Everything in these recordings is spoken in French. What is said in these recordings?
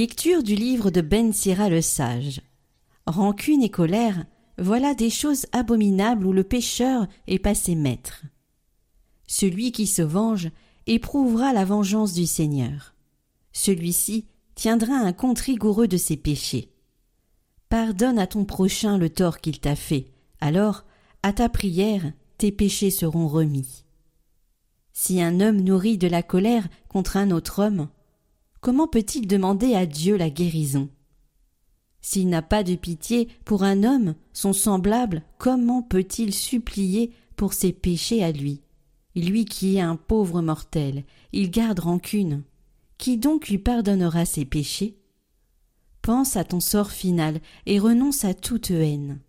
Lecture du livre de Ben Sira le sage. Rancune et colère, voilà des choses abominables où le pécheur est passé maître. Celui qui se venge éprouvera la vengeance du Seigneur. Celui-ci tiendra un compte rigoureux de ses péchés. Pardonne à ton prochain le tort qu'il t'a fait, alors, à ta prière, tes péchés seront remis. Si un homme nourrit de la colère contre un autre homme, comment peut-il demander à Dieu la guérison? S'il n'a pas de pitié pour un homme, son semblable, comment peut-il supplier pour ses péchés à lui? Lui qui est un pauvre mortel, il garde rancune. Qui donc lui pardonnera ses péchés? Pense à ton sort final et renonce à toute haine.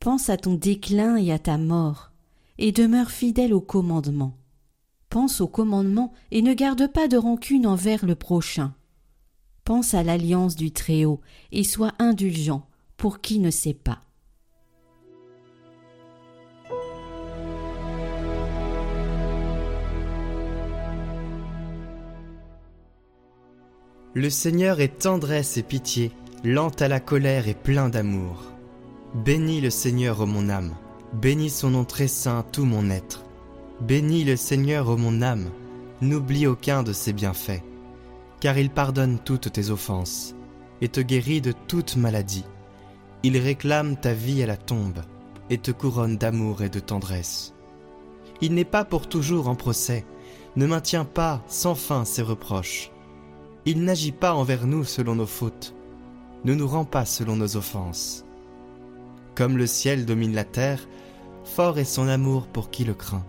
Pense à ton déclin et à ta mort, et demeure fidèle au commandement pense au commandement et ne garde pas de rancune envers le prochain. Pense à l'alliance du Très-Haut et sois indulgent pour qui ne sait pas. Le Seigneur est tendresse et pitié, lent à la colère et plein d'amour. Bénis le Seigneur, ô mon âme, bénis son nom très saint, tout mon être. Bénis le Seigneur, ô mon âme, n'oublie aucun de ses bienfaits, car il pardonne toutes tes offenses et te guérit de toute maladie. Il réclame ta vie à la tombe et te couronne d'amour et de tendresse. Il n'est pas pour toujours en procès, ne maintient pas sans fin ses reproches. Il n'agit pas envers nous selon nos fautes, ne nous rend pas selon nos offenses. Comme le ciel domine la terre, fort est son amour pour qui le craint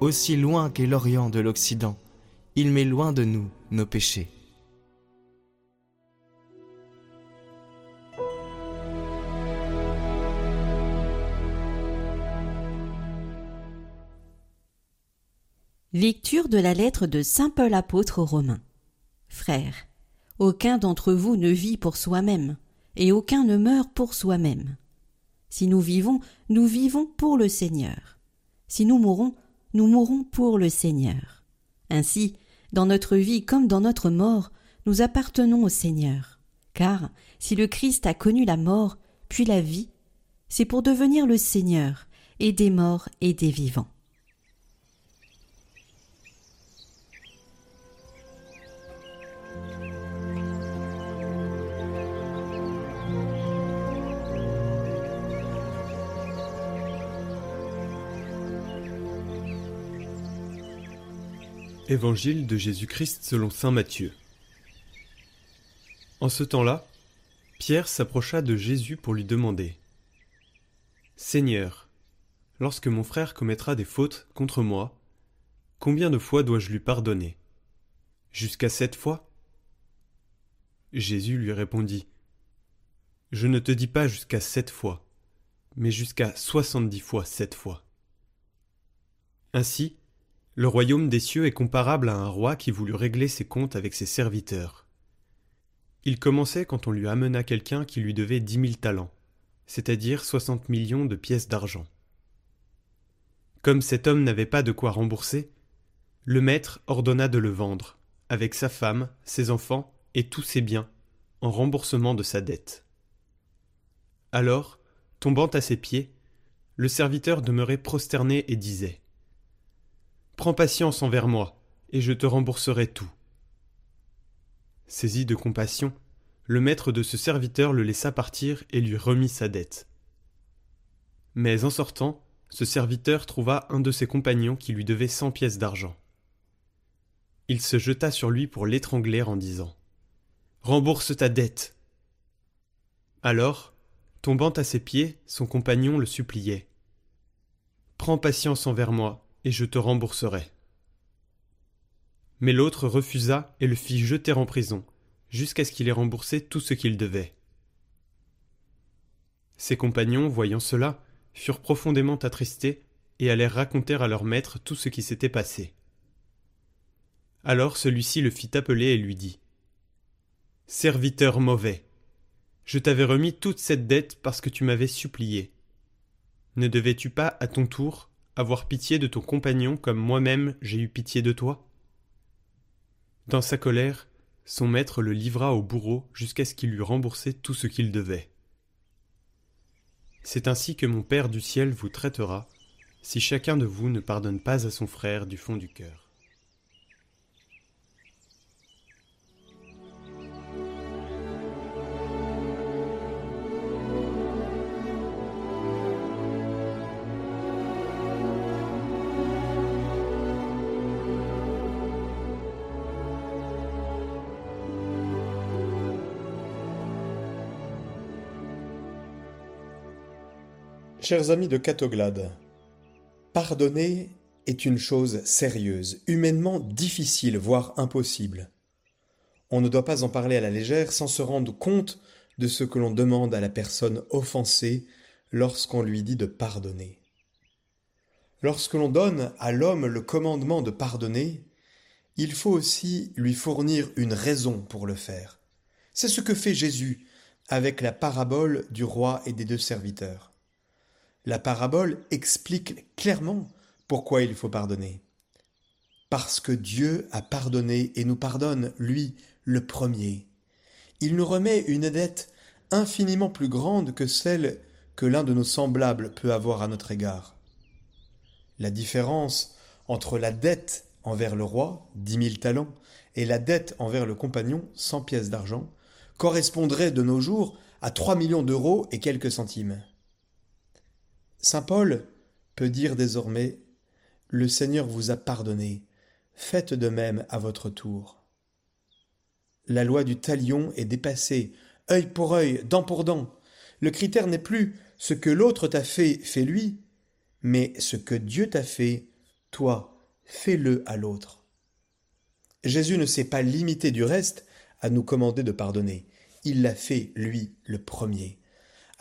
aussi loin qu'est l'Orient de l'Occident, il met loin de nous nos péchés. Lecture de la lettre de Saint Paul apôtre aux Romains. Frères, aucun d'entre vous ne vit pour soi-même, et aucun ne meurt pour soi-même. Si nous vivons, nous vivons pour le Seigneur. Si nous mourons, nous mourrons pour le Seigneur. Ainsi, dans notre vie comme dans notre mort, nous appartenons au Seigneur. Car si le Christ a connu la mort, puis la vie, c'est pour devenir le Seigneur, et des morts et des vivants. Évangile de Jésus-Christ selon Saint Matthieu. En ce temps-là, Pierre s'approcha de Jésus pour lui demander Seigneur, lorsque mon frère commettra des fautes contre moi, combien de fois dois-je lui pardonner? Jusqu'à sept fois Jésus lui répondit Je ne te dis pas jusqu'à sept fois, mais jusqu'à soixante-dix fois sept fois. Ainsi, le royaume des cieux est comparable à un roi qui voulut régler ses comptes avec ses serviteurs. Il commençait quand on lui amena quelqu'un qui lui devait dix mille talents, c'est-à-dire soixante millions de pièces d'argent. Comme cet homme n'avait pas de quoi rembourser, le maître ordonna de le vendre, avec sa femme, ses enfants et tous ses biens, en remboursement de sa dette. Alors, tombant à ses pieds, le serviteur demeurait prosterné et disait Prends patience envers moi, et je te rembourserai tout. Saisi de compassion, le maître de ce serviteur le laissa partir et lui remit sa dette. Mais en sortant, ce serviteur trouva un de ses compagnons qui lui devait cent pièces d'argent. Il se jeta sur lui pour l'étrangler en disant Rembourse ta dette. Alors, tombant à ses pieds, son compagnon le suppliait Prends patience envers moi, et je te rembourserai. Mais l'autre refusa et le fit jeter en prison, jusqu'à ce qu'il ait remboursé tout ce qu'il devait. Ses compagnons, voyant cela, furent profondément attristés et allèrent raconter à leur maître tout ce qui s'était passé. Alors celui-ci le fit appeler et lui dit Serviteur mauvais, je t'avais remis toute cette dette parce que tu m'avais supplié. Ne devais-tu pas, à ton tour, avoir pitié de ton compagnon comme moi-même j'ai eu pitié de toi? Dans sa colère, son maître le livra au bourreau jusqu'à ce qu'il eût remboursé tout ce qu'il devait. C'est ainsi que mon Père du ciel vous traitera, si chacun de vous ne pardonne pas à son frère du fond du cœur. Chers amis de Catoglade, pardonner est une chose sérieuse, humainement difficile, voire impossible. On ne doit pas en parler à la légère sans se rendre compte de ce que l'on demande à la personne offensée lorsqu'on lui dit de pardonner. Lorsque l'on donne à l'homme le commandement de pardonner, il faut aussi lui fournir une raison pour le faire. C'est ce que fait Jésus avec la parabole du roi et des deux serviteurs. La parabole explique clairement pourquoi il faut pardonner. Parce que Dieu a pardonné et nous pardonne, lui, le premier. Il nous remet une dette infiniment plus grande que celle que l'un de nos semblables peut avoir à notre égard. La différence entre la dette envers le roi, dix mille talents, et la dette envers le compagnon, cent pièces d'argent, correspondrait de nos jours à trois millions d'euros et quelques centimes. Saint Paul peut dire désormais Le Seigneur vous a pardonné, faites de même à votre tour. La loi du talion est dépassée, œil pour œil, dent pour dent. Le critère n'est plus ce que l'autre t'a fait, fais-lui, mais ce que Dieu t'a fait, toi, fais-le à l'autre. Jésus ne s'est pas limité du reste à nous commander de pardonner. Il l'a fait, lui, le premier.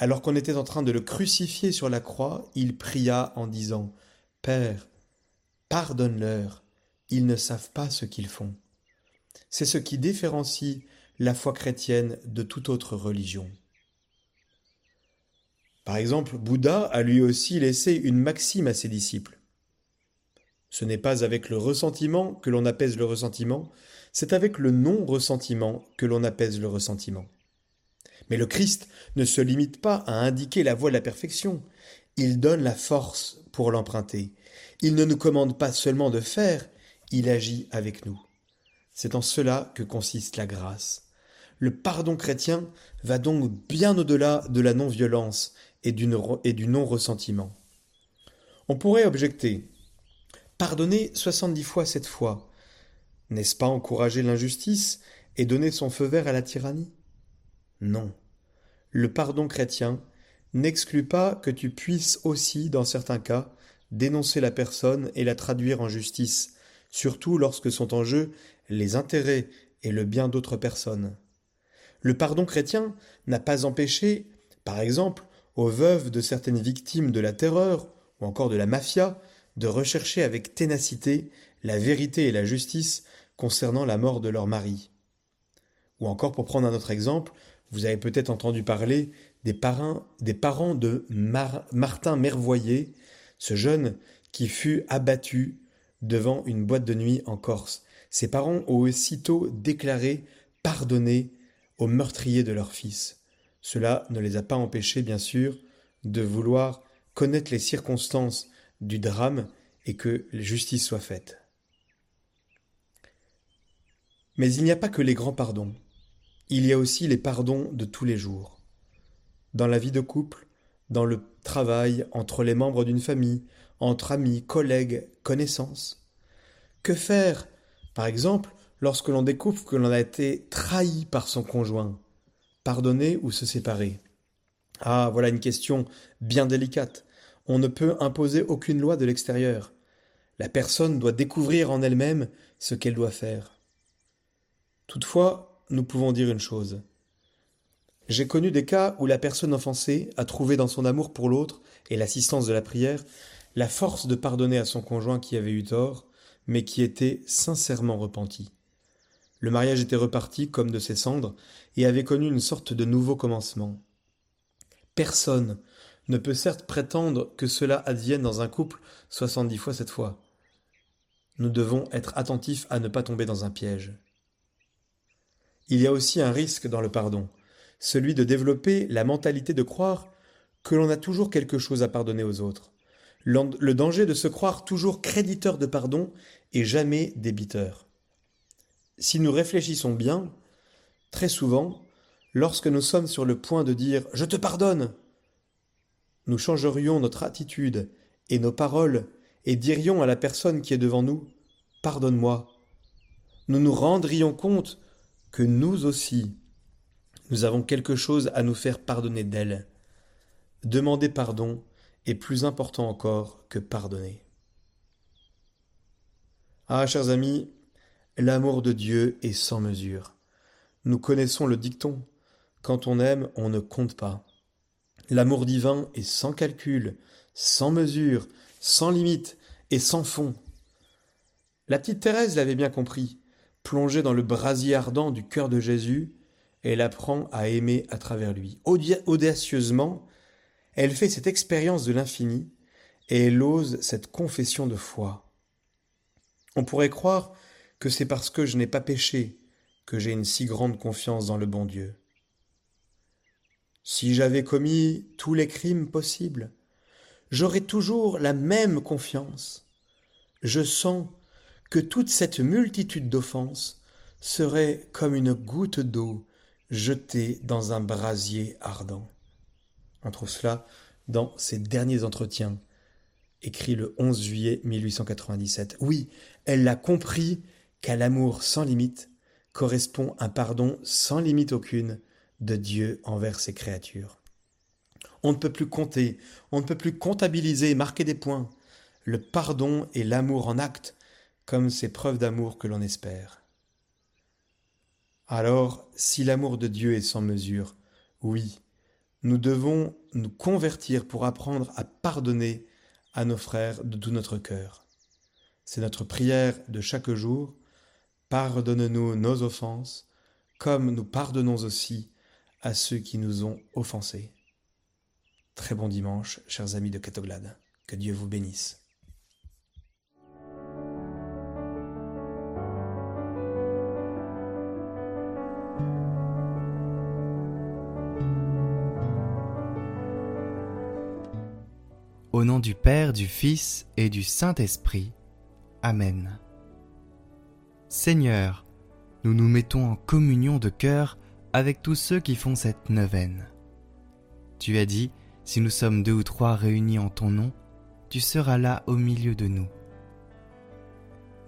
Alors qu'on était en train de le crucifier sur la croix, il pria en disant Père, pardonne-leur, ils ne savent pas ce qu'ils font. C'est ce qui différencie la foi chrétienne de toute autre religion. Par exemple, Bouddha a lui aussi laissé une maxime à ses disciples. Ce n'est pas avec le ressentiment que l'on apaise le ressentiment, c'est avec le non-ressentiment que l'on apaise le ressentiment. Mais le Christ ne se limite pas à indiquer la voie de la perfection, il donne la force pour l'emprunter. Il ne nous commande pas seulement de faire, il agit avec nous. C'est en cela que consiste la grâce. Le pardon chrétien va donc bien au-delà de la non-violence et du non-ressentiment. On pourrait objecter Pardonner soixante-dix fois cette fois, n'est-ce pas encourager l'injustice et donner son feu vert à la tyrannie? Non. Le pardon chrétien n'exclut pas que tu puisses aussi, dans certains cas, dénoncer la personne et la traduire en justice, surtout lorsque sont en jeu les intérêts et le bien d'autres personnes. Le pardon chrétien n'a pas empêché, par exemple, aux veuves de certaines victimes de la terreur ou encore de la mafia de rechercher avec ténacité la vérité et la justice concernant la mort de leur mari. Ou encore, pour prendre un autre exemple, vous avez peut-être entendu parler des, parents de Martin Mervoyer, ce jeune qui fut abattu devant une boîte de nuit en Corse. Ses parents ont aussitôt déclaré pardonner aux meurtriers de leur fils. Cela ne les a pas empêchés, bien sûr, de vouloir connaître les circonstances du drame et que justice soit faite. Mais il n'y a pas que les grands pardons. Il y a aussi les pardons de tous les jours. Dans la vie de couple, dans le travail, entre les membres d'une famille, entre amis, collègues, connaissances. Que faire, par exemple, lorsque l'on découvre que l'on a été trahi par son conjoint Pardonner ou se séparer Ah, voilà une question bien délicate. On ne peut imposer aucune loi de l'extérieur. La personne doit découvrir en elle-même ce qu'elle doit faire. Toutefois, nous pouvons dire une chose. J'ai connu des cas où la personne offensée a trouvé dans son amour pour l'autre et l'assistance de la prière la force de pardonner à son conjoint qui avait eu tort, mais qui était sincèrement repenti. Le mariage était reparti comme de ses cendres et avait connu une sorte de nouveau commencement. Personne ne peut certes prétendre que cela advienne dans un couple soixante-dix fois cette fois. Nous devons être attentifs à ne pas tomber dans un piège. Il y a aussi un risque dans le pardon, celui de développer la mentalité de croire que l'on a toujours quelque chose à pardonner aux autres. Le danger de se croire toujours créditeur de pardon et jamais débiteur. Si nous réfléchissons bien, très souvent, lorsque nous sommes sur le point de dire ⁇ Je te pardonne !⁇ nous changerions notre attitude et nos paroles et dirions à la personne qui est devant nous ⁇ Pardonne-moi ⁇ Nous nous rendrions compte que nous aussi, nous avons quelque chose à nous faire pardonner d'elle. Demander pardon est plus important encore que pardonner. Ah, chers amis, l'amour de Dieu est sans mesure. Nous connaissons le dicton quand on aime, on ne compte pas. L'amour divin est sans calcul, sans mesure, sans limite et sans fond. La petite Thérèse l'avait bien compris. Plongée dans le brasier ardent du cœur de Jésus, elle apprend à aimer à travers lui. Audacieusement, elle fait cette expérience de l'infini et elle ose cette confession de foi. On pourrait croire que c'est parce que je n'ai pas péché que j'ai une si grande confiance dans le bon Dieu. Si j'avais commis tous les crimes possibles, j'aurais toujours la même confiance. Je sens que toute cette multitude d'offenses serait comme une goutte d'eau jetée dans un brasier ardent. On trouve cela dans ses derniers entretiens, écrit le 11 juillet 1897. Oui, elle l'a compris qu'à l'amour sans limite correspond un pardon sans limite aucune de Dieu envers ses créatures. On ne peut plus compter, on ne peut plus comptabiliser, marquer des points. Le pardon et l'amour en acte, comme ces preuves d'amour que l'on espère. Alors, si l'amour de Dieu est sans mesure, oui, nous devons nous convertir pour apprendre à pardonner à nos frères de tout notre cœur. C'est notre prière de chaque jour. Pardonne-nous nos offenses, comme nous pardonnons aussi à ceux qui nous ont offensés. Très bon dimanche, chers amis de Catoglade. Que Dieu vous bénisse. Au nom du Père, du Fils et du Saint-Esprit. Amen. Seigneur, nous nous mettons en communion de cœur avec tous ceux qui font cette neuvaine. Tu as dit, si nous sommes deux ou trois réunis en ton nom, tu seras là au milieu de nous.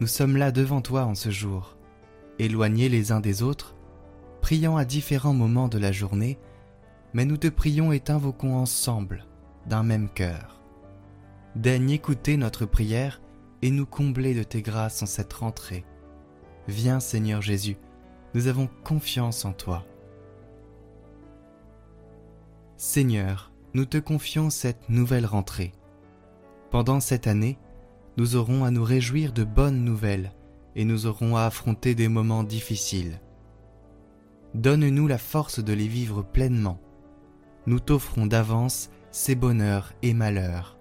Nous sommes là devant toi en ce jour, éloignés les uns des autres, priant à différents moments de la journée, mais nous te prions et t'invoquons ensemble, d'un même cœur. Daigne écouter notre prière et nous combler de tes grâces en cette rentrée. Viens Seigneur Jésus, nous avons confiance en toi. Seigneur, nous te confions cette nouvelle rentrée. Pendant cette année, nous aurons à nous réjouir de bonnes nouvelles et nous aurons à affronter des moments difficiles. Donne-nous la force de les vivre pleinement. Nous t'offrons d'avance ces bonheurs et malheurs.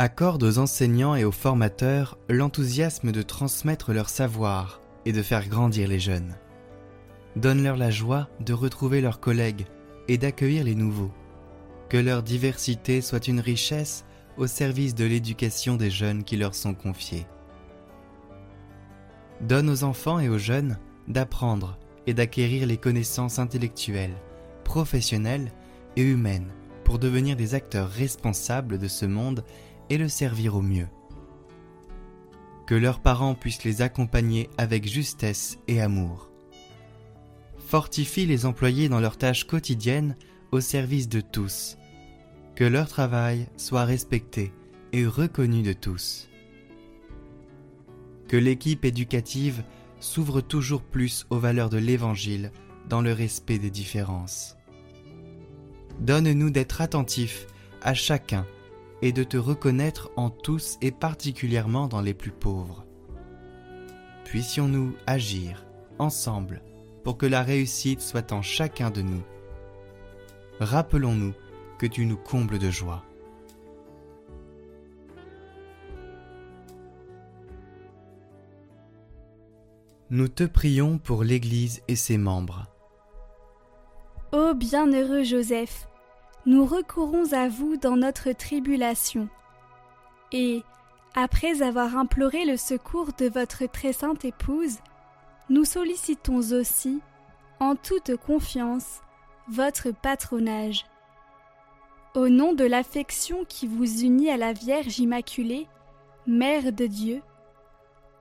Accorde aux enseignants et aux formateurs l'enthousiasme de transmettre leur savoir et de faire grandir les jeunes. Donne-leur la joie de retrouver leurs collègues et d'accueillir les nouveaux. Que leur diversité soit une richesse au service de l'éducation des jeunes qui leur sont confiés. Donne aux enfants et aux jeunes d'apprendre et d'acquérir les connaissances intellectuelles, professionnelles et humaines pour devenir des acteurs responsables de ce monde et le servir au mieux. Que leurs parents puissent les accompagner avec justesse et amour fortifie les employés dans leurs tâches quotidiennes au service de tous, que leur travail soit respecté et reconnu de tous. Que l'équipe éducative s'ouvrent toujours plus aux valeurs de l'Évangile dans le respect des différences. Donne-nous d'être attentifs à chacun et de te reconnaître en tous et particulièrement dans les plus pauvres. Puissions-nous agir ensemble pour que la réussite soit en chacun de nous. Rappelons-nous que tu nous combles de joie. Nous te prions pour l'Église et ses membres. Ô bienheureux Joseph, nous recourons à vous dans notre tribulation. Et, après avoir imploré le secours de votre très sainte épouse, nous sollicitons aussi, en toute confiance, votre patronage. Au nom de l'affection qui vous unit à la Vierge Immaculée, Mère de Dieu,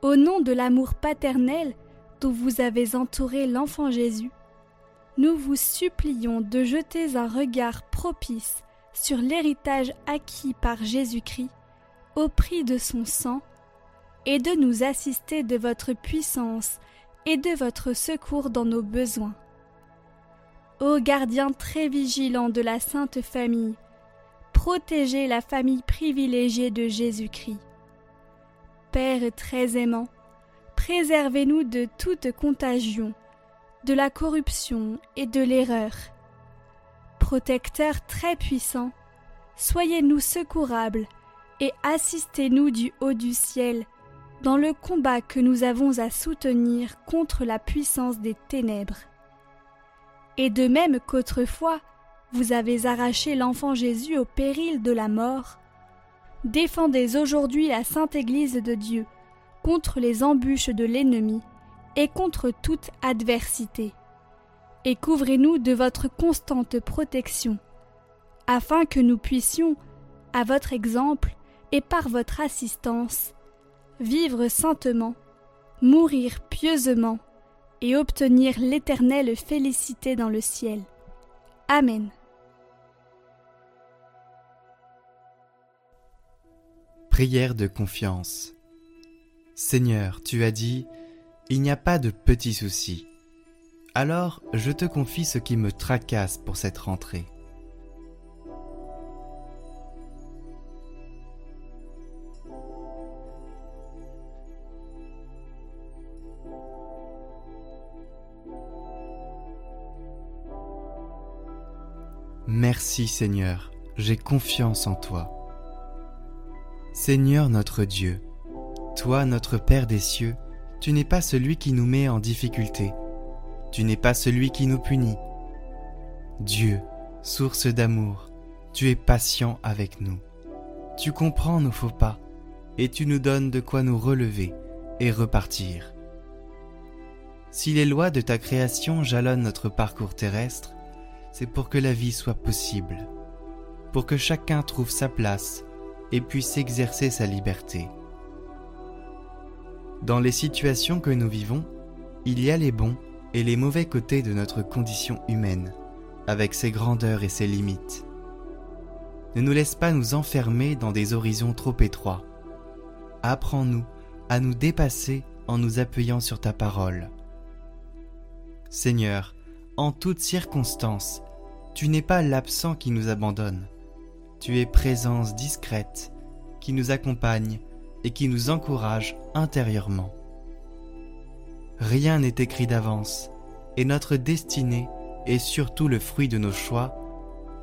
au nom de l'amour paternel dont vous avez entouré l'enfant Jésus, nous vous supplions de jeter un regard propice sur l'héritage acquis par Jésus-Christ au prix de son sang, et de nous assister de votre puissance et de votre secours dans nos besoins. Ô gardien très vigilant de la Sainte Famille, protégez la famille privilégiée de Jésus-Christ. Père très aimant, préservez-nous de toute contagion, de la corruption et de l'erreur. Protecteur très puissant, soyez-nous secourables et assistez-nous du haut du ciel dans le combat que nous avons à soutenir contre la puissance des ténèbres. Et de même qu'autrefois vous avez arraché l'enfant Jésus au péril de la mort, défendez aujourd'hui la sainte Église de Dieu contre les embûches de l'ennemi et contre toute adversité. Et couvrez-nous de votre constante protection, afin que nous puissions, à votre exemple et par votre assistance, vivre saintement, mourir pieusement et obtenir l'éternelle félicité dans le ciel. Amen. Prière de confiance. Seigneur, tu as dit, il n'y a pas de petits soucis. Alors je te confie ce qui me tracasse pour cette rentrée. Merci Seigneur, j'ai confiance en toi. Seigneur notre Dieu, toi notre Père des cieux, tu n'es pas celui qui nous met en difficulté. Tu n'es pas celui qui nous punit. Dieu, source d'amour, tu es patient avec nous. Tu comprends nos faux pas et tu nous donnes de quoi nous relever et repartir. Si les lois de ta création jalonnent notre parcours terrestre, c'est pour que la vie soit possible, pour que chacun trouve sa place et puisse exercer sa liberté. Dans les situations que nous vivons, il y a les bons et les mauvais côtés de notre condition humaine, avec ses grandeurs et ses limites. Ne nous laisse pas nous enfermer dans des horizons trop étroits. Apprends-nous à nous dépasser en nous appuyant sur ta parole. Seigneur, en toutes circonstances, tu n'es pas l'absent qui nous abandonne. Tu es présence discrète qui nous accompagne et qui nous encourage intérieurement. Rien n'est écrit d'avance, et notre destinée est surtout le fruit de nos choix,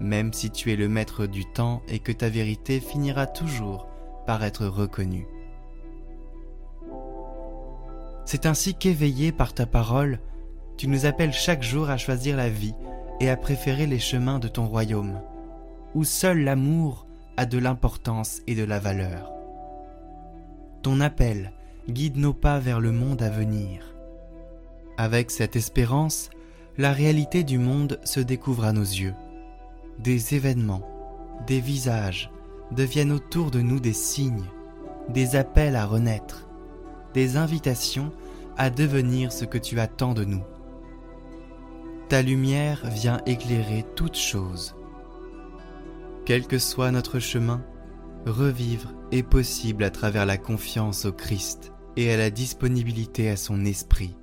même si tu es le maître du temps et que ta vérité finira toujours par être reconnue. C'est ainsi qu'éveillé par ta parole, tu nous appelles chaque jour à choisir la vie et à préférer les chemins de ton royaume, où seul l'amour a de l'importance et de la valeur. Ton appel guide nos pas vers le monde à venir. Avec cette espérance, la réalité du monde se découvre à nos yeux. Des événements, des visages deviennent autour de nous des signes, des appels à renaître, des invitations à devenir ce que tu attends de nous. Ta lumière vient éclairer toutes choses. Quel que soit notre chemin, revivre est possible à travers la confiance au Christ, et à la disponibilité à son esprit.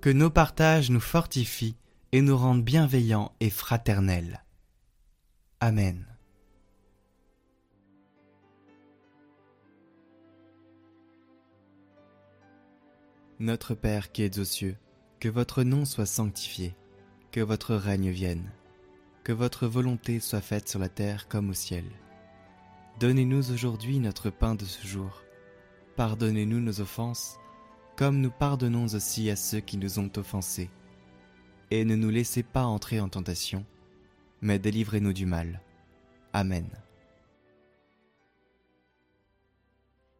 Que nos partages nous fortifient et nous rendent bienveillants et fraternels. Amen. Notre Père qui es aux cieux, que votre nom soit sanctifié, que votre règne vienne, que votre volonté soit faite sur la terre comme au ciel. Donnez-nous aujourd'hui notre pain de ce jour. Pardonnez-nous nos offenses, comme nous pardonnons aussi à ceux qui nous ont offensés. Et ne nous laissez pas entrer en tentation, mais délivrez-nous du mal. Amen.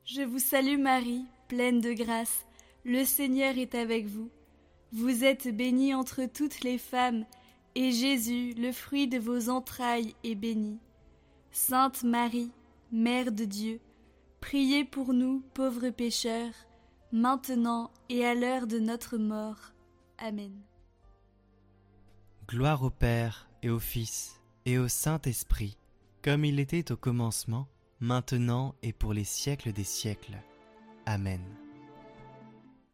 Je vous salue Marie, pleine de grâce, le Seigneur est avec vous. Vous êtes bénie entre toutes les femmes, et Jésus, le fruit de vos entrailles, est béni. Sainte Marie, Mère de Dieu, priez pour nous pauvres pécheurs, maintenant et à l'heure de notre mort. Amen. Gloire au Père et au Fils et au Saint-Esprit, comme il était au commencement, maintenant et pour les siècles des siècles. Amen.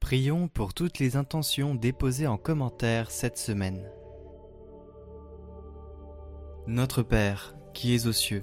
Prions pour toutes les intentions déposées en commentaire cette semaine. Notre Père, qui es aux cieux,